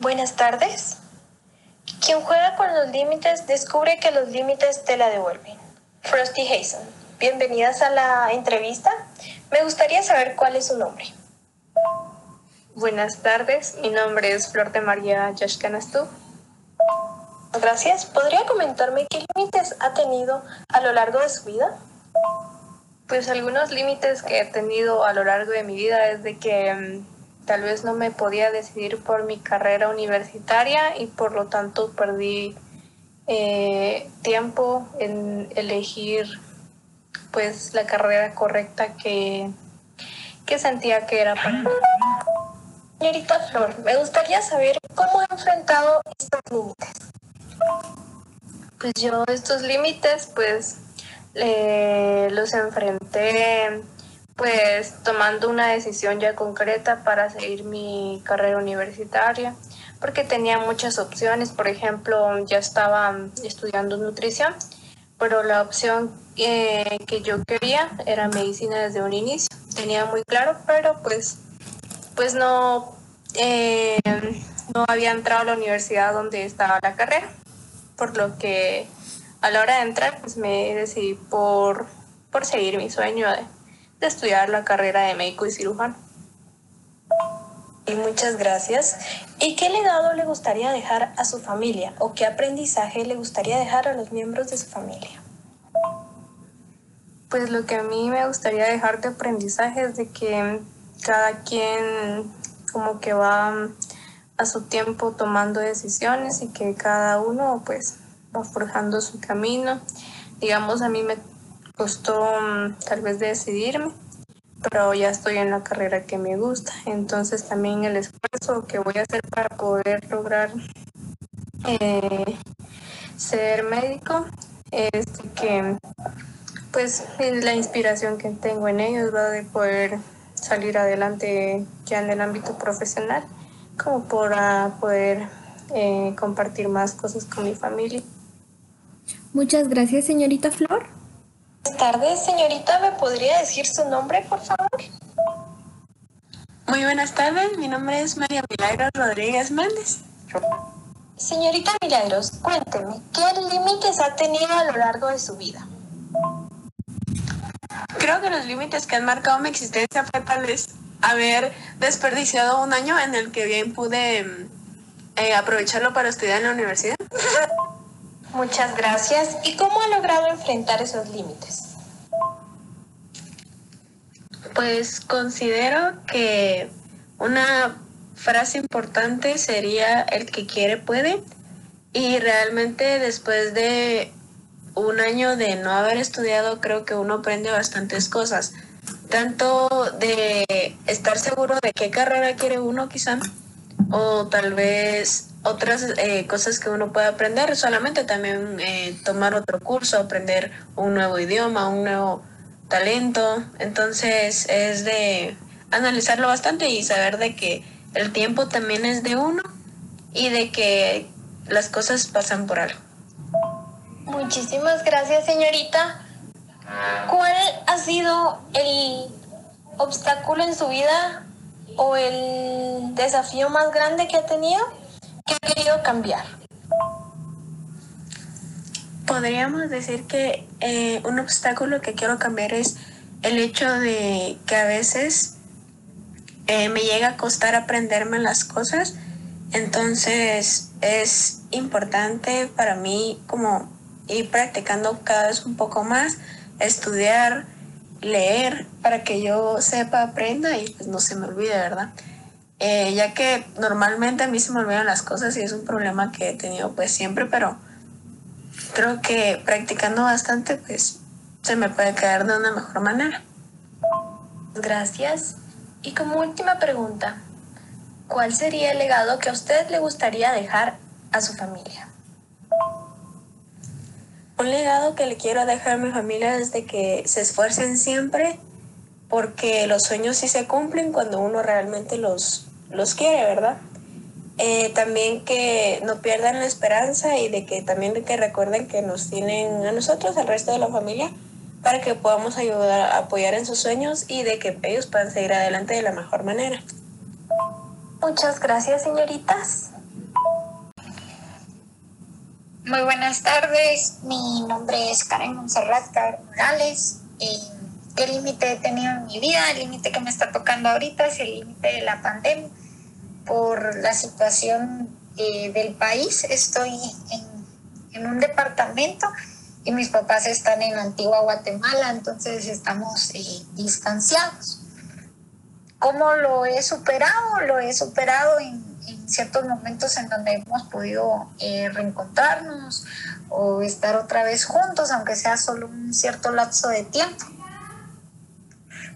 Buenas tardes. Quien juega con los límites descubre que los límites te la devuelven. Frosty Hazen. Bienvenidas a la entrevista. Me gustaría saber cuál es su nombre. Buenas tardes, mi nombre es Flor de María Yashkanastú. Gracias. ¿Podría comentarme qué límites ha tenido a lo largo de su vida? Pues algunos límites que he tenido a lo largo de mi vida es de que mm, tal vez no me podía decidir por mi carrera universitaria y por lo tanto perdí eh, tiempo en elegir pues la carrera correcta que, que sentía que era para mí. Señorita Flor, me gustaría saber cómo ha enfrentado estos límites. Pues yo estos límites pues los enfrenté pues tomando una decisión ya concreta para seguir mi carrera universitaria porque tenía muchas opciones, por ejemplo ya estaba estudiando nutrición, pero la opción eh, que yo quería era medicina desde un inicio, tenía muy claro, pero pues pues no, eh, no había entrado a la universidad donde estaba la carrera, por lo que a la hora de entrar pues me decidí por, por seguir mi sueño de, de estudiar la carrera de médico y cirujano. Y muchas gracias. ¿Y qué legado le gustaría dejar a su familia o qué aprendizaje le gustaría dejar a los miembros de su familia? Pues lo que a mí me gustaría dejar de aprendizaje es de que cada quien como que va a su tiempo tomando decisiones y que cada uno pues va forjando su camino. Digamos, a mí me costó mm, tal vez decidirme, pero ya estoy en la carrera que me gusta. Entonces también el esfuerzo que voy a hacer para poder lograr eh, ser médico es que pues la inspiración que tengo en ellos va de poder salir adelante ya en el ámbito profesional, como para poder eh, compartir más cosas con mi familia. Muchas gracias, señorita Flor. Buenas tardes, señorita. ¿Me podría decir su nombre, por favor? Muy buenas tardes. Mi nombre es María Milagros Rodríguez Méndez. Señorita Milagros, cuénteme, ¿qué límites ha tenido a lo largo de su vida? Creo que los límites que han marcado mi existencia fue tal vez haber desperdiciado un año en el que bien pude eh, aprovecharlo para estudiar en la universidad. Muchas gracias. ¿Y cómo ha logrado enfrentar esos límites? Pues considero que una frase importante sería el que quiere puede y realmente después de un año de no haber estudiado creo que uno aprende bastantes cosas, tanto de estar seguro de qué carrera quiere uno quizá o tal vez otras eh, cosas que uno puede aprender, solamente también eh, tomar otro curso, aprender un nuevo idioma, un nuevo talento. Entonces es de analizarlo bastante y saber de que el tiempo también es de uno y de que las cosas pasan por algo. Muchísimas gracias, señorita. ¿Cuál ha sido el obstáculo en su vida o el desafío más grande que ha tenido? ¿Qué ha querido cambiar? Podríamos decir que eh, un obstáculo que quiero cambiar es el hecho de que a veces eh, me llega a costar aprenderme las cosas. Entonces es importante para mí como ir practicando cada vez un poco más, estudiar, leer para que yo sepa, aprenda y pues no se me olvide, ¿verdad? Eh, ya que normalmente a mí se me olvidan las cosas y es un problema que he tenido pues siempre, pero creo que practicando bastante pues se me puede quedar de una mejor manera. Gracias. Y como última pregunta, ¿cuál sería el legado que a usted le gustaría dejar a su familia? Un legado que le quiero dejar a mi familia es de que se esfuercen siempre porque los sueños sí se cumplen cuando uno realmente los, los quiere, ¿verdad? Eh, también que no pierdan la esperanza y de que también que recuerden que nos tienen a nosotros, al resto de la familia, para que podamos ayudar a apoyar en sus sueños y de que ellos puedan seguir adelante de la mejor manera. Muchas gracias, señoritas. Muy buenas tardes, mi nombre es Karen Monserrat Morales. ¿Qué límite he tenido en mi vida? El límite que me está tocando ahorita es el límite de la pandemia. Por la situación eh, del país, estoy en, un departamento y mis papás están en Antigua Guatemala, entonces estamos eh, distanciados. ¿Cómo lo he superado? Lo he superado en ciertos momentos en donde hemos podido eh, reencontrarnos o estar otra vez juntos, aunque sea solo un cierto lapso de tiempo.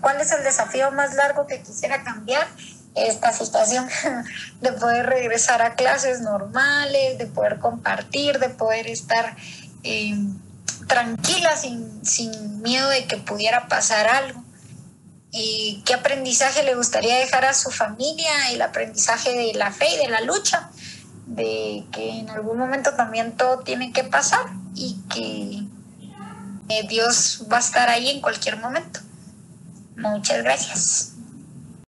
¿Cuál es el desafío más largo que quisiera cambiar? Esta situación de poder regresar a clases normales, de poder compartir, de poder estar eh, tranquila sin, sin miedo de que pudiera pasar algo y qué aprendizaje le gustaría dejar a su familia, el aprendizaje de la fe y de la lucha, de que en algún momento también todo tiene que pasar y que eh, Dios va a estar ahí en cualquier momento. Muchas gracias.